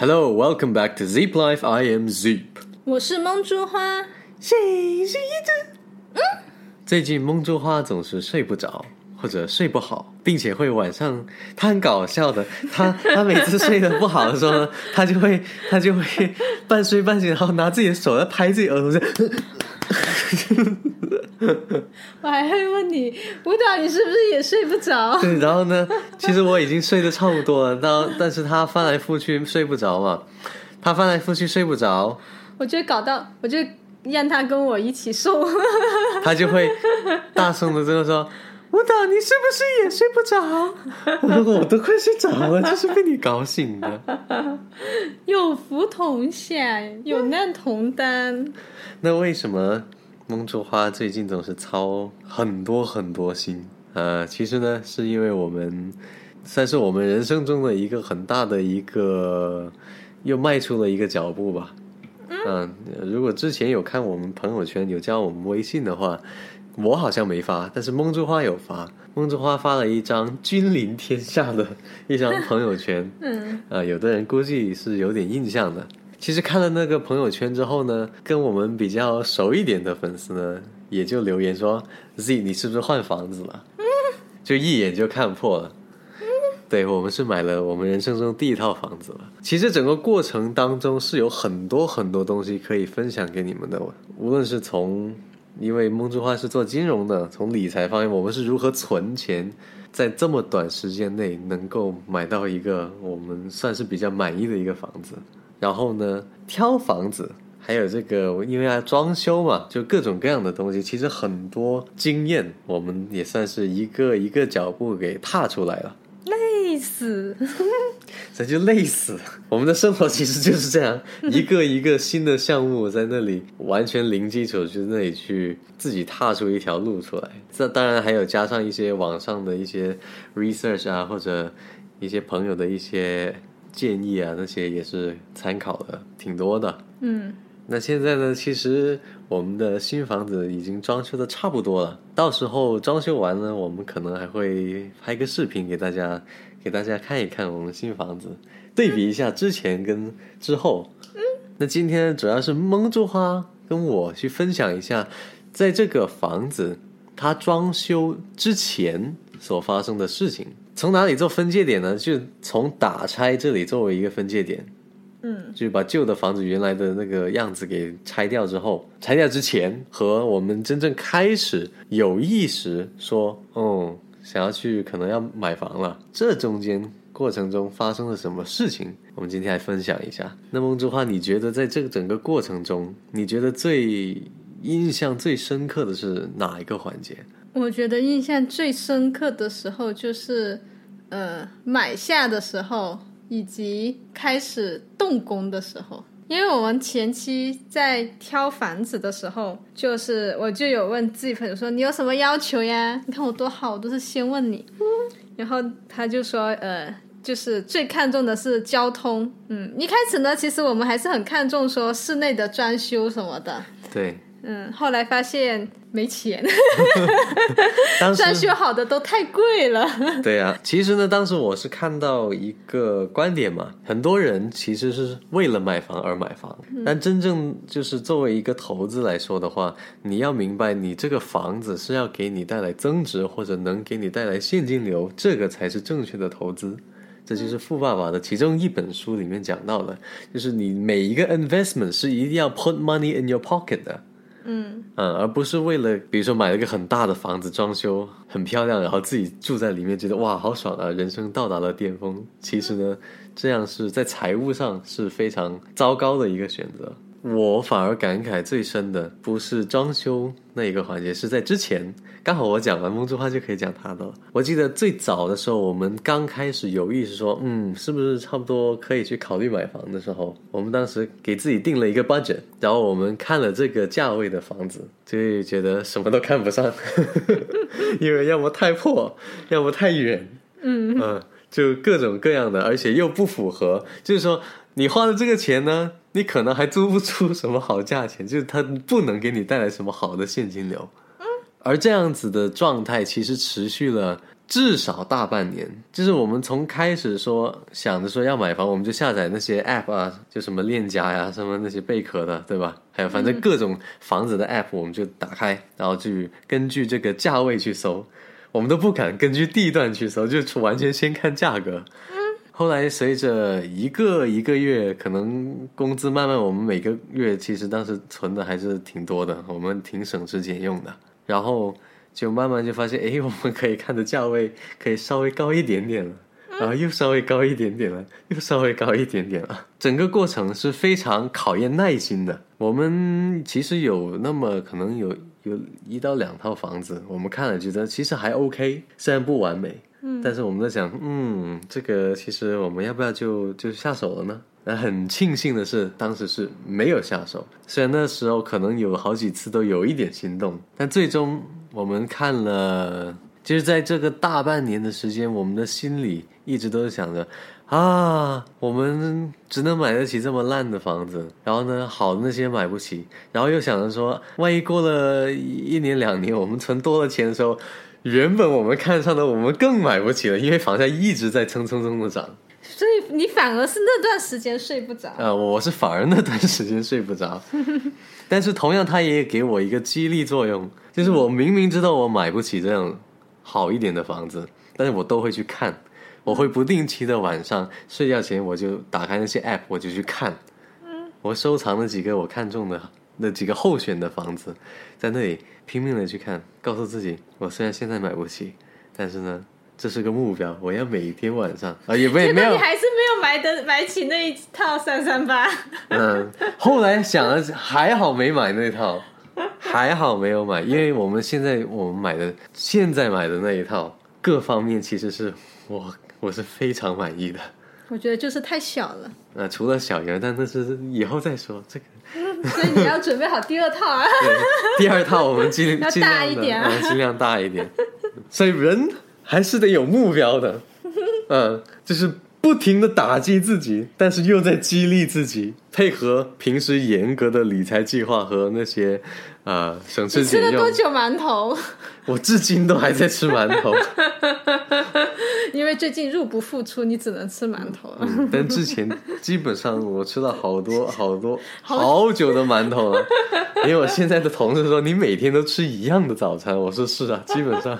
Hello, welcome back to Zip Life. I am Zip。我是梦珠花，谁是一只？嗯，最近梦珠花总是睡不着，或者睡不好，并且会晚上，她很搞笑的，她她每次睡得不好的时候呢，她就会他就会半睡半醒，然后拿自己的手在拍自己额头，就 我还会问你，舞蹈你是不是也睡不着？对，然后呢，其实我已经睡得差不多了，但但是他翻来覆去睡不着嘛，他翻来覆去睡不着。我就搞到，我就让他跟我一起受。他就会大声的这么说：“舞蹈，你是不是也睡不着？”我说：“我都快睡着了，就是被你搞醒的。有福同享，有难同当。”那为什么梦珠花最近总是操很多很多心？呃，其实呢，是因为我们算是我们人生中的一个很大的一个，又迈出了一个脚步吧。嗯，如果之前有看我们朋友圈有加我们微信的话，我好像没发，但是梦之花有发。梦之花发了一张君临天下的一张朋友圈，嗯，啊，有的人估计是有点印象的。其实看了那个朋友圈之后呢，跟我们比较熟一点的粉丝呢，也就留言说：“Z，你是不是换房子了？”就一眼就看破了。对我们是买了我们人生中第一套房子了。其实整个过程当中是有很多很多东西可以分享给你们的，无论是从，因为梦之花是做金融的，从理财方面，我们是如何存钱，在这么短时间内能够买到一个我们算是比较满意的一个房子。然后呢，挑房子，还有这个因为要装修嘛，就各种各样的东西，其实很多经验，我们也算是一个一个脚步给踏出来了。累死，这就累死。我们的生活其实就是这样，一个一个新的项目在那里完全零基础，就那里去自己踏出一条路出来。这当然还有加上一些网上的一些 research 啊，或者一些朋友的一些建议啊，那些也是参考的挺多的。嗯。那现在呢？其实我们的新房子已经装修的差不多了。到时候装修完呢，我们可能还会拍个视频给大家，给大家看一看我们新房子，对比一下之前跟之后。嗯。那今天主要是蒙住花跟我去分享一下，在这个房子它装修之前所发生的事情。从哪里做分界点呢？就从打拆这里作为一个分界点。嗯，就把旧的房子原来的那个样子给拆掉之后，拆掉之前和我们真正开始有意识说，嗯，想要去可能要买房了，这中间过程中发生了什么事情，我们今天来分享一下。那梦之花，你觉得在这个整个过程中，你觉得最印象最深刻的是哪一个环节？我觉得印象最深刻的时候就是，呃，买下的时候。以及开始动工的时候，因为我们前期在挑房子的时候，就是我就有问自己朋友说：“你有什么要求呀？你看我多好，我都是先问你。”然后他就说：“呃，就是最看重的是交通。嗯，一开始呢，其实我们还是很看重说室内的装修什么的。对。嗯，后来发现没钱，装修好的都太贵了。对啊，其实呢，当时我是看到一个观点嘛，很多人其实是为了买房而买房，但真正就是作为一个投资来说的话，你要明白，你这个房子是要给你带来增值或者能给你带来现金流，这个才是正确的投资。这就是《富爸爸》的其中一本书里面讲到的，就是你每一个 investment 是一定要 put money in your pocket 的。嗯，而不是为了比如说买了一个很大的房子，装修很漂亮，然后自己住在里面，觉得哇好爽啊，人生到达了巅峰。其实呢，这样是在财务上是非常糟糕的一个选择。我反而感慨最深的不是装修那一个环节，是在之前。刚好我讲完梦之花就可以讲他的了。我记得最早的时候，我们刚开始有意识说，嗯，是不是差不多可以去考虑买房的时候，我们当时给自己定了一个 budget，然后我们看了这个价位的房子，就觉得什么都看不上，因为要么太破，要么太远，嗯嗯，就各种各样的，而且又不符合，就是说你花的这个钱呢。你可能还租不出什么好价钱，就是它不能给你带来什么好的现金流。嗯，而这样子的状态其实持续了至少大半年，就是我们从开始说想着说要买房，我们就下载那些 app 啊，就什么链家呀，什么那些贝壳的，对吧？还有反正各种房子的 app，我们就打开，然后去根据这个价位去搜，我们都不敢根据地段去搜，就完全先看价格。后来随着一个一个月，可能工资慢慢，我们每个月其实当时存的还是挺多的，我们挺省吃俭用的，然后。就慢慢就发现，哎，我们可以看的价位可以稍微高一点点了，然后又稍微高一点点了，又稍微高一点点了。整个过程是非常考验耐心的。我们其实有那么可能有有一到两套房子，我们看了觉得其实还 OK，虽然不完美，但是我们在想，嗯，这个其实我们要不要就就下手了呢？那很庆幸的是，当时是没有下手，虽然那时候可能有好几次都有一点心动，但最终。我们看了，就是在这个大半年的时间，我们的心里一直都是想着，啊，我们只能买得起这么烂的房子，然后呢，好的那些买不起，然后又想着说，万一过了一年两年，我们存多了钱的时候，原本我们看上的我们更买不起了，因为房价一直在蹭蹭蹭的涨。所以你反而是那段时间睡不着啊，我是反而那段时间睡不着，但是同样，它也给我一个激励作用。就是我明明知道我买不起这样好一点的房子，但是我都会去看。我会不定期的晚上睡觉前，我就打开那些 app，我就去看。嗯，我收藏了几个我看中的那几个候选的房子，在那里拼命的去看，告诉自己，我虽然现在买不起，但是呢，这是个目标，我要每天晚上啊，也没没有，你还是没有买的买起那一套三三八。嗯，后来想了，还好没买那套。还好没有买，因为我们现在我们买的现在买的那一套，各方面其实是我我是非常满意的。我觉得就是太小了。呃，除了小圆，但那是以后再说。这个，所以你要准备好第二套啊。第二套我们尽 量大一点，尽量大一点。所以人还是得有目标的，嗯，就是不停的打击自己，但是又在激励自己，配合平时严格的理财计划和那些。啊，省吃俭用。吃了多久馒头？我至今都还在吃馒头。因为最近入不敷出，你只能吃馒头了。但之前基本上我吃了好多 好多好久的馒头了。因为我现在的同事说你每天都吃一样的早餐，我说是啊，基本上。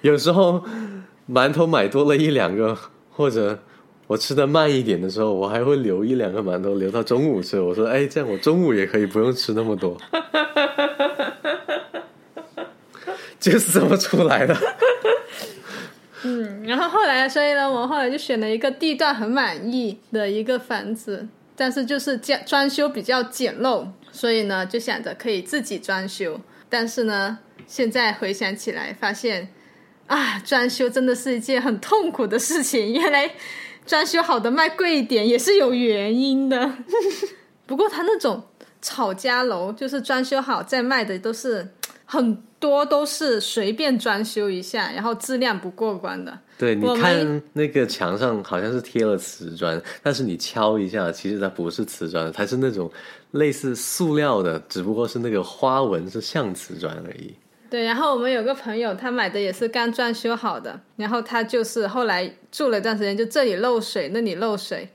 有时候馒头买多了一两个，或者。我吃的慢一点的时候，我还会留一两个馒头留到中午吃。我说：“哎，这样我中午也可以不用吃那么多。”就是这么出来的。嗯，然后后来，所以呢，我后来就选了一个地段很满意的一个房子，但是就是装装修比较简陋，所以呢，就想着可以自己装修。但是呢，现在回想起来，发现啊，装修真的是一件很痛苦的事情。原来。装修好的卖贵一点也是有原因的，不过他那种炒家楼就是装修好再卖的都是很多都是随便装修一下，然后质量不过关的。对，你看那个墙上好像是贴了瓷砖，但是你敲一下，其实它不是瓷砖，它是那种类似塑料的，只不过是那个花纹是像瓷砖而已。对，然后我们有个朋友，他买的也是刚装修好的，然后他就是后来住了一段时间，就这里漏水，那里漏水，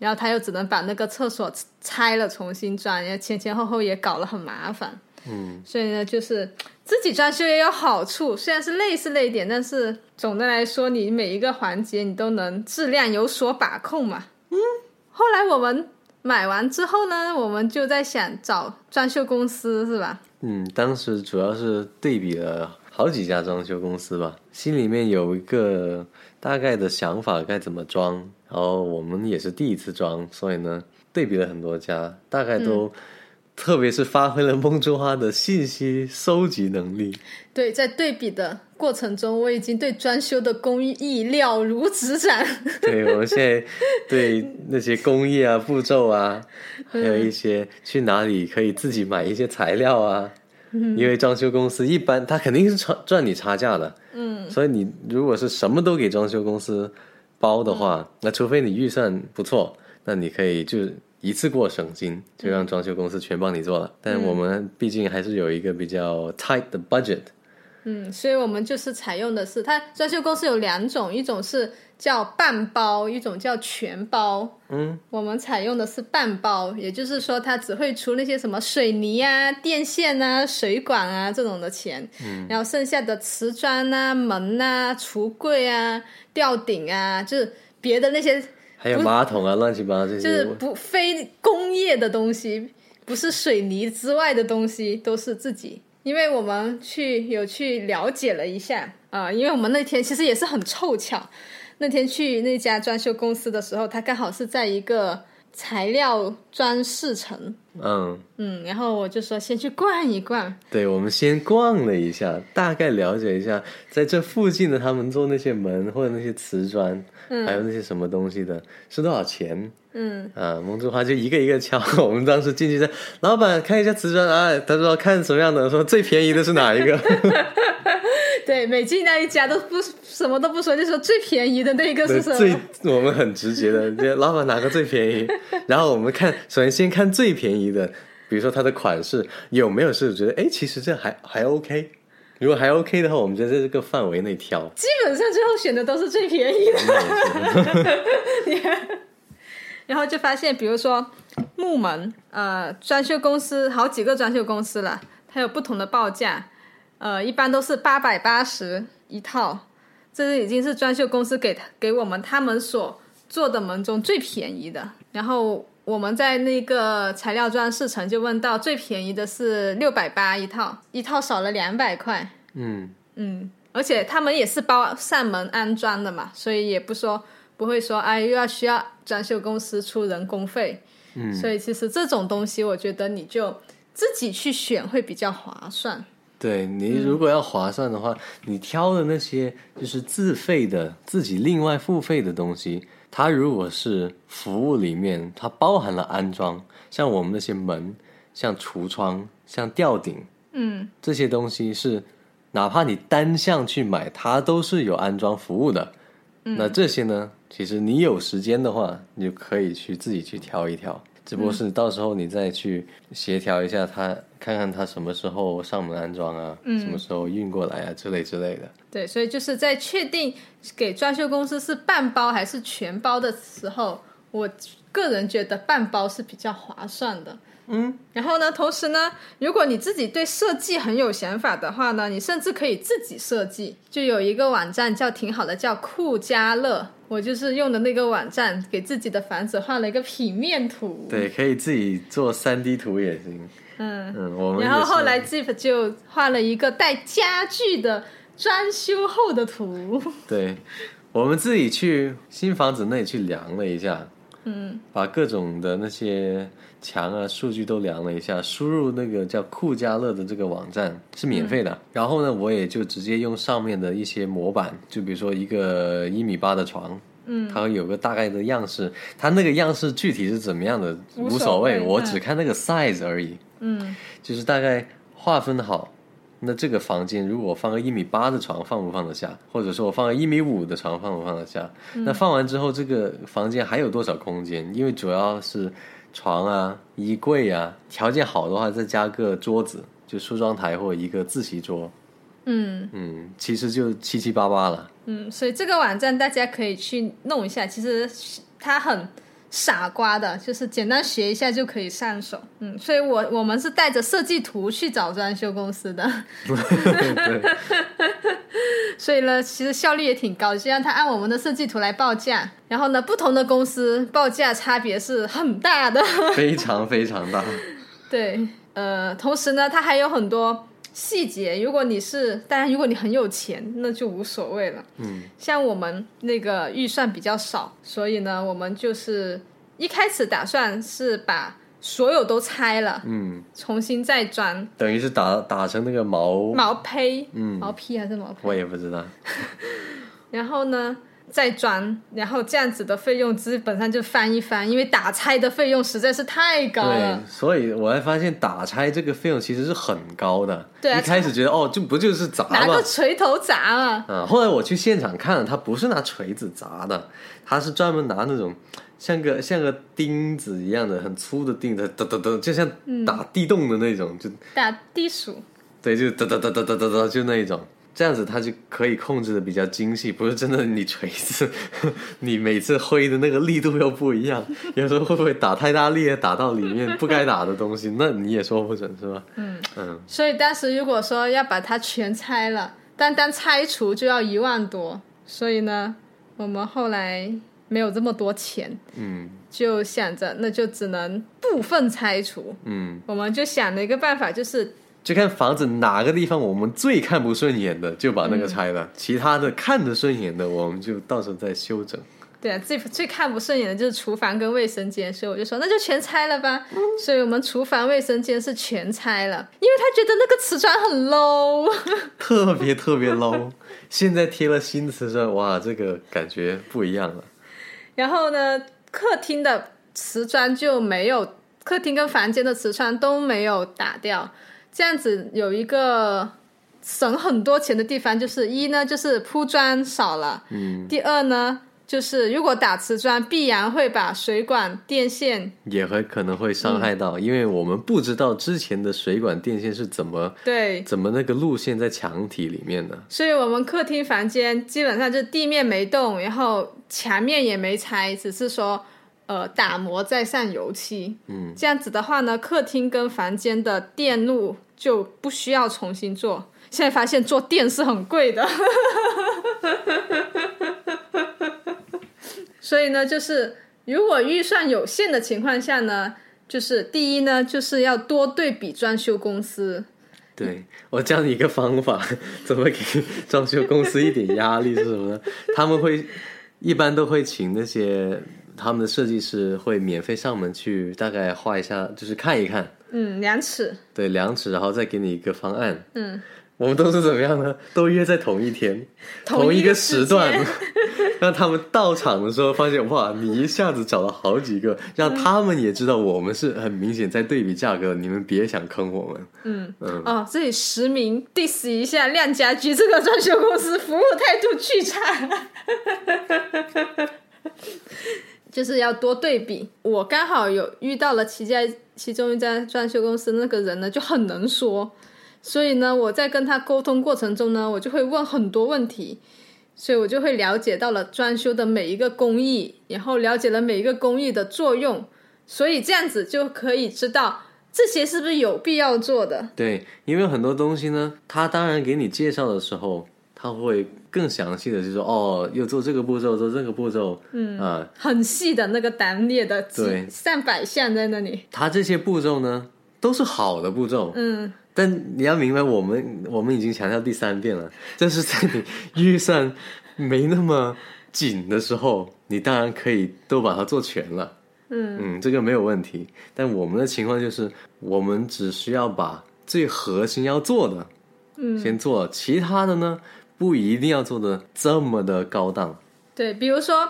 然后他又只能把那个厕所拆了重新装，然后前前后后也搞了很麻烦。嗯，所以呢，就是自己装修也有好处，虽然是累是累点，但是总的来说，你每一个环节你都能质量有所把控嘛。嗯，后来我们买完之后呢，我们就在想找装修公司，是吧？嗯，当时主要是对比了好几家装修公司吧，心里面有一个大概的想法该怎么装。然后我们也是第一次装，所以呢，对比了很多家，大概都。特别是发挥了梦中花的信息收集能力。对，在对比的过程中，我已经对装修的工艺了如指掌。对，我们现在对那些工艺啊、步骤啊，还有一些去哪里可以自己买一些材料啊。因为装修公司一般，他肯定是赚赚你差价的。嗯。所以你如果是什么都给装修公司包的话，那除非你预算不错，那你可以就。一次过省心，就让装修公司全帮你做了。但我们毕竟还是有一个比较 tight 的 budget，嗯，所以我们就是采用的是它装修公司有两种，一种是叫半包，一种叫全包。嗯，我们采用的是半包，也就是说它只会出那些什么水泥啊、电线啊、水管啊这种的钱，嗯，然后剩下的瓷砖啊、门啊、橱柜啊、吊顶啊，就是别的那些还有马桶啊，乱七八糟这些，就是不非工业的东西，不是水泥之外的东西，都是自己。因为我们去有去了解了一下啊、因为我们那天其实也是很凑巧，那天去那家装修公司的时候，他刚好是在一个材料装饰城，嗯，嗯，然后我就说先去逛一逛，对，我们先逛了一下，大概了解一下，在这附近的他们做那些门或者那些瓷砖，还有那些什么东西的，是多少钱？嗯，啊，蒙珠花就一个一个敲。我们当时进去在，老板看一下瓷砖啊，他说看什么样的，说最便宜的是哪一个？对，每进那一家都不什么都不说，就说最便宜的那个是什么最？我们很直接的，就老板哪个最便宜？然后我们看，首先先看最便宜的，比如说它的款式有没有是觉得，哎，其实这还还 OK。如果还 OK 的话，我们就在这个范围内挑。基本上最后选的都是最便宜的。然后就发现，比如说木门，呃，装修公司好几个装修公司了，它有不同的报价，呃，一般都是八百八十一套，这是已经是装修公司给给我们他们所做的门中最便宜的。然后我们在那个材料装饰城就问到，最便宜的是六百八一套，一套少了两百块。嗯，嗯，而且他们也是包上门安装的嘛，所以也不说不会说哎又要需要装修公司出人工费，嗯，所以其实这种东西我觉得你就自己去选会比较划算。对你如果要划算的话，你挑的那些就是自费的、自己另外付费的东西，它如果是服务里面它包含了安装，像我们那些门、像橱窗、像吊顶嗯这些东西是，哪怕你单项去买，它都是有安装服务的。那这些呢，其实你有时间的话，你就可以去自己去挑一挑。只不过是到时候你再去协调一下他，看看他什么时候上门安装啊，什么时候运过来啊之类之类的。对，所以就是在确定给装修公司是半包还是全包的时候，我个人觉得半包是比较划算的。嗯，然后呢，同时呢，如果你自己对设计很有想法的话呢，你甚至可以自己设计。就有一个网站叫挺好的，叫酷家乐，我就是用的那个网站给自己的房子画了一个平面图。对，可以自己做三 D 图也行。嗯，嗯，我们然后后来 Zip 就画了一个带家具的装修后的图。对，我们自己去新房子那里去量了一下，嗯把各种的那些墙啊数据都量了一下，输入那个叫酷家乐的这个网站是免费的。嗯然后呢，我也就直接用上面的一些模板，就比如说一个一米八的床。嗯，它会有个大概的样式，它那个样式具体是怎么样的无无所谓，我只看那个 size 而已。嗯就是大概划分好，那这个房间如果我放个一米八的床放不放得下，或者说我放个一米五的床放不放得下？那放完之后，这个房间还有多少空间？因为主要是床啊、衣柜啊，条件好的话再加个桌子，就梳妆台或一个自习桌。嗯嗯，其实就七七八八了。嗯，所以这个网站大家可以去弄一下，其实它很傻瓜的，就是简单学一下就可以上手。嗯，所以我我们是带着设计图去找装修公司的，对，所以呢，其实效率也挺高，就让他按我们的设计图来报价。然后呢，不同的公司报价差别是很大的。非常非常大。对，呃，同时呢，它还有很多细节。如果你是，当然，如果你很有钱，那就无所谓了。嗯，像我们那个预算比较少，所以呢，我们就是一开始打算是把所有都拆了，嗯，重新再装等于是打打成那个毛，毛坯，嗯毛坯还是毛坯？我也不知道。然后呢，再装，然后这样子的费用基本上就翻一翻，因为打拆的费用实在是太高了对了。，所以我还发现打拆这个费用其实是很高的。对啊一开始觉得哦，这不就是砸拿个？锤头砸了，嗯，后来我去现场看了，他不是拿锤子砸的，他是专门拿那种像个像个钉子一样的很粗的钉子，哒哒哒，就像打地洞的那种，就打地鼠。对，就哒哒哒哒哒哒哒，就那一种。这样子它就可以控制的比较精细，不是真的你锤子，你每次挥的那个力度又不一样，有时候会不会打太大力，打到里面不该打的东西，那你也说不准是吧？嗯嗯，所以当时如果说要把它全拆了，单单拆除就要一万多，所以呢，我们后来没有这么多钱，嗯就想着那就只能部分拆除。嗯，我们就想了一个办法，就是就看房子哪个地方我们最看不顺眼的，就把那个拆了，其他的看得顺眼的，我们就到时候再修整。对啊，最最看不顺眼的就是厨房跟卫生间，所以我就说那就全拆了吧。所以我们厨房、卫生间是全拆了，因为他觉得那个瓷砖很 low。特别特别 low。现在贴了新瓷砖，哇，这个感觉不一样了。然后呢，客厅的瓷砖就没有，客厅跟房间的瓷砖都没有打掉。这样子有一个省很多钱的地方，就是一呢就是铺砖少了，嗯，第二呢就是如果打瓷砖，必然会把水管、电线也会可能会伤害到，因为我们不知道之前的水管电线是怎么对怎么那个路线在墙体里面的。所以我们客厅房间基本上就地面没动，然后墙面也没拆，只是说呃打磨再上油漆。嗯，这样子的话呢，客厅跟房间的电路就不需要重新做。现在发现做电是很贵的，所以呢，就是如果预算有限的情况下呢，就是第一呢，就是要多对比装修公司。对我教你一个方法，怎么给装修公司一点压力是什么呢？他们会一般都会请那些他们的设计师会免费上门去大概画一下，就是看一看，嗯，量尺。对量尺，然后再给你一个方案。嗯，我们都是怎么样呢？都约在同一天，同一个时时段，让他们到场的时候发现，哇，你一下子找了好几个，让他们也知道我们是很明显在对比价格，你们别想坑我们。嗯嗯哦，这里实名 diss 一下亮家居这个装修公司服务态度巨差，就是要多对比。我刚好有遇到了其家其中一家装修公司，那个人呢就很能说，所以呢我在跟他沟通过程中呢，我就会问很多问题。所以我就会了解到了装修的每一个工艺，然后了解了每一个工艺的作用，所以这样子就可以知道这些是不是有必要做的。对，因为很多东西呢，他当然给你介绍的时候，他会更详细的就说，哦，又做这个步骤，做这个步骤，嗯啊，很细的那个单列的几对上百项在那里。他这些步骤呢都是好的步骤，嗯，但你要明白，我们我们已经强调第三遍了，这是在你预算没那么紧的时候，你当然可以都把它做全了。嗯嗯，这个没有问题。但我们的情况就是，我们只需要把最核心要做的，嗯，先做，其他的呢不一定要做的这么的高档。对，比如说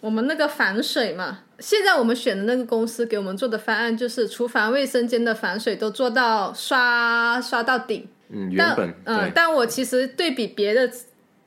我们那个防水嘛，现在我们选的那个公司给我们做的方案就是厨房、卫生间的防水都做到刷刷到顶。嗯，但原本嗯、对，但我其实对比别的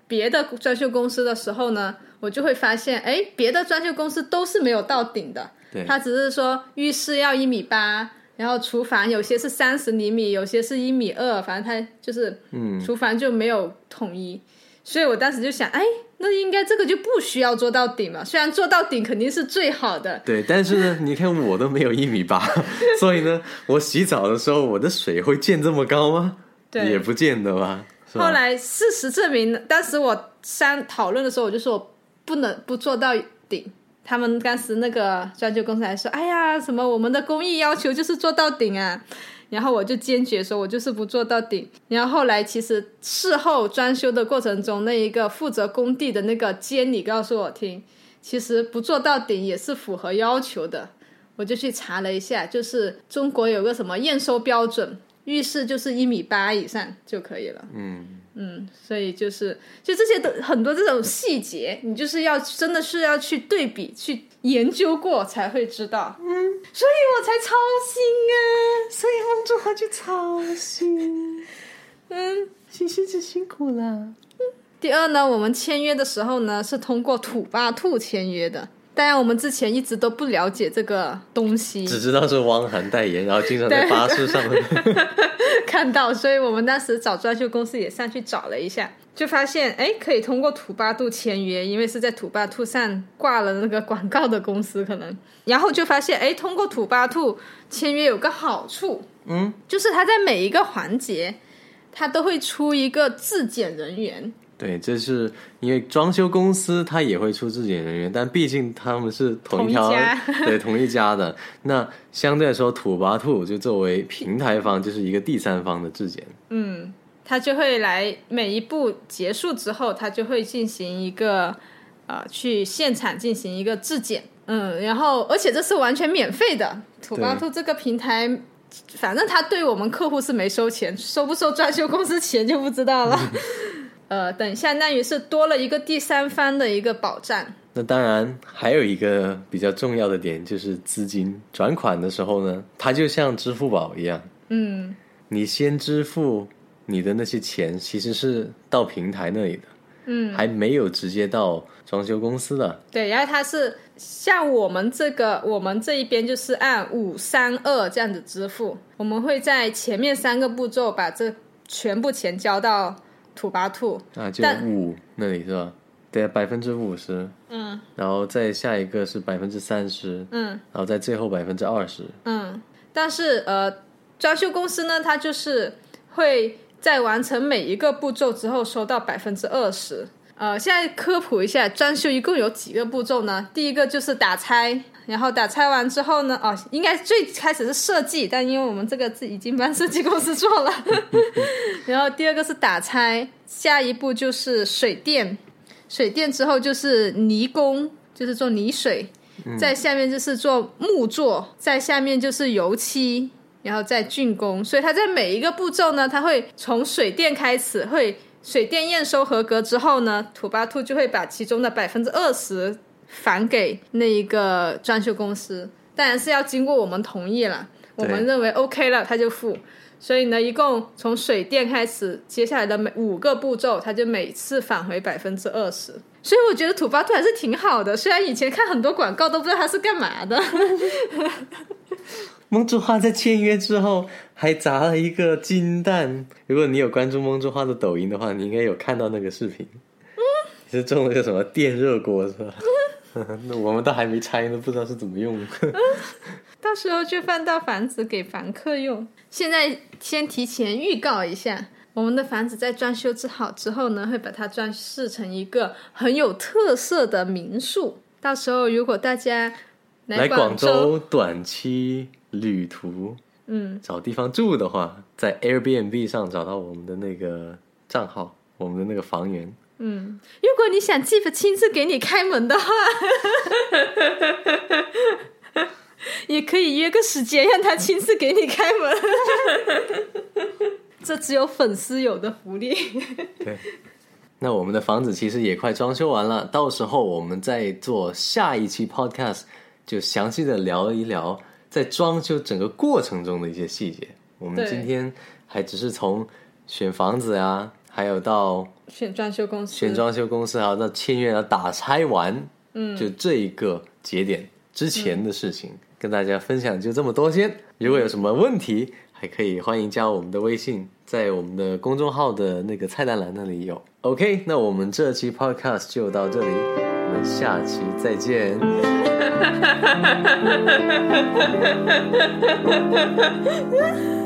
别的装修公司的时候呢，我就会发现，哎，别的装修公司都是没有到顶的。对它只是说浴室要一米八，然后厨房有些是三十厘米，有些是一米二，反正它就是，嗯，厨房就没有统一。所以我当时就想，哎，那应该这个就不需要做到顶嘛。虽然做到顶肯定是最好的，对，但是呢，你看我都没有一米八，所以呢，我洗澡的时候，我的水会溅这么高吗？对也不见得吧。后来事实证明，当时我三讨论的时候，我就说我不能不做到顶。他们当时那个装修公司还说：“哎呀，什么我们的工艺要求就是做到顶啊。”然后我就坚决说，我就是不做到顶。然后后来其实事后装修的过程中，那一个负责工地的那个监理告诉我听，其实不做到顶也是符合要求的。我就去查了一下，就是中国有个什么验收标准，浴室就是一米八以上就可以了。嗯，嗯，所以就是就这些的很多这种细节，你就是要真的是要去对比、去研究过才会知道。嗯，所以我才操心啊。所以王主华就操心，嗯，星星子辛苦了。第二呢，我们签约的时候呢是通过土巴兔签约的，当然，我们之前一直都不了解这个东西，只知道是汪涵代言，然后经常在巴士上面 看到，所以我们当时找装修公司也上去找了一下，就发现哎，可以通过土巴兔签约，因为是在土巴兔上挂了那个广告的公司，可能，然后就发现哎，通过土巴兔签约有个好处，嗯，就是他在每一个环节，他都会出一个质检人员。对，这是因为装修公司它也会出质检人员，但毕竟他们是同一条，对同一家的。那相对来说，土巴兔就作为平台方，就是一个第三方的质检。嗯，他就会来每一步结束之后，他就会进行一个呃，去现场进行一个质检。嗯，然后而且这是完全免费的。土巴兔这个平台，反正他对我们客户是没收钱，收不收装修公司钱就不知道了。呃，等相当于是多了一个第三方的一个保障。那当然还有一个比较重要的点，就是资金转款的时候呢，它就像支付宝一样，嗯，你先支付你的那些钱，其实是到平台那里的，嗯，还没有直接到装修公司的。对，然后它是像我们这个，我们这一边就是按五三二这样子支付，我们会在前面三个步骤把这全部钱交到。土巴兔啊，就五那里是吧？对，百分之五十，嗯，然后再下一个是百分之三十，嗯，然后在最后百分之二十，嗯。但是呃，装修公司呢，它就是会在完成每一个步骤之后收到百分之二十。呃，现在科普一下，装修一共有几个步骤呢？第一个就是打拆，然后打拆完之后呢，哦，应该最开始是设计，但因为我们这个是已经帮设计公司做了。然后第二个是打拆，下一步就是水电，水电之后就是泥工，就是做泥水，在下面就是做木作，在下面就是油漆，然后再竣工。所以它在每一个步骤呢，它会从水电开始会。水电验收合格之后呢，土巴兔就会把其中的百分之二十返给那一个装修公司，当然是要经过我们同意了。我们认为 OK 了，他就付。所以呢，一共从水电开始，接下来的每五个步骤，他就每次返回百分之二十。所以我觉得土巴兔还是挺好的，虽然以前看很多广告都不知道他是干嘛的。梦之花在签约之后还砸了一个金蛋。如果你有关注梦之花的抖音的话，你应该有看到那个视频。嗯，是中了个什么电热锅是吧？那我们都还没拆，呢不知道是怎么用。到时候就放到房子给房客用。现在先提前预告一下，我们的房子在装修之好之后呢，会把它装饰成一个很有特色的民宿。到时候如果大家来广州短期。旅途，嗯，找地方住的话，在 Airbnb 上找到我们的那个账号，我们的那个房源。嗯，如果你想 Jeff 亲自给你开门的话，也可以约个时间让他亲自给你开门。这只有粉丝有的福利。对，那我们的房子其实也快装修完了，到时候我们再做下一期 Podcast，就详细的聊一聊。在装修整个过程中的一些细节，我们今天还只是从选房子呀，还有到选装修公司，选装修公司，还有到签约啊、打拆完，嗯，就这一个节点之前的事情，跟大家分享就这么多先。如果有什么问题，还可以欢迎加我们的微信，在我们的公众号的那个菜单栏那里有。OK，那我们这期 Podcast 就到这里，我们下期再见。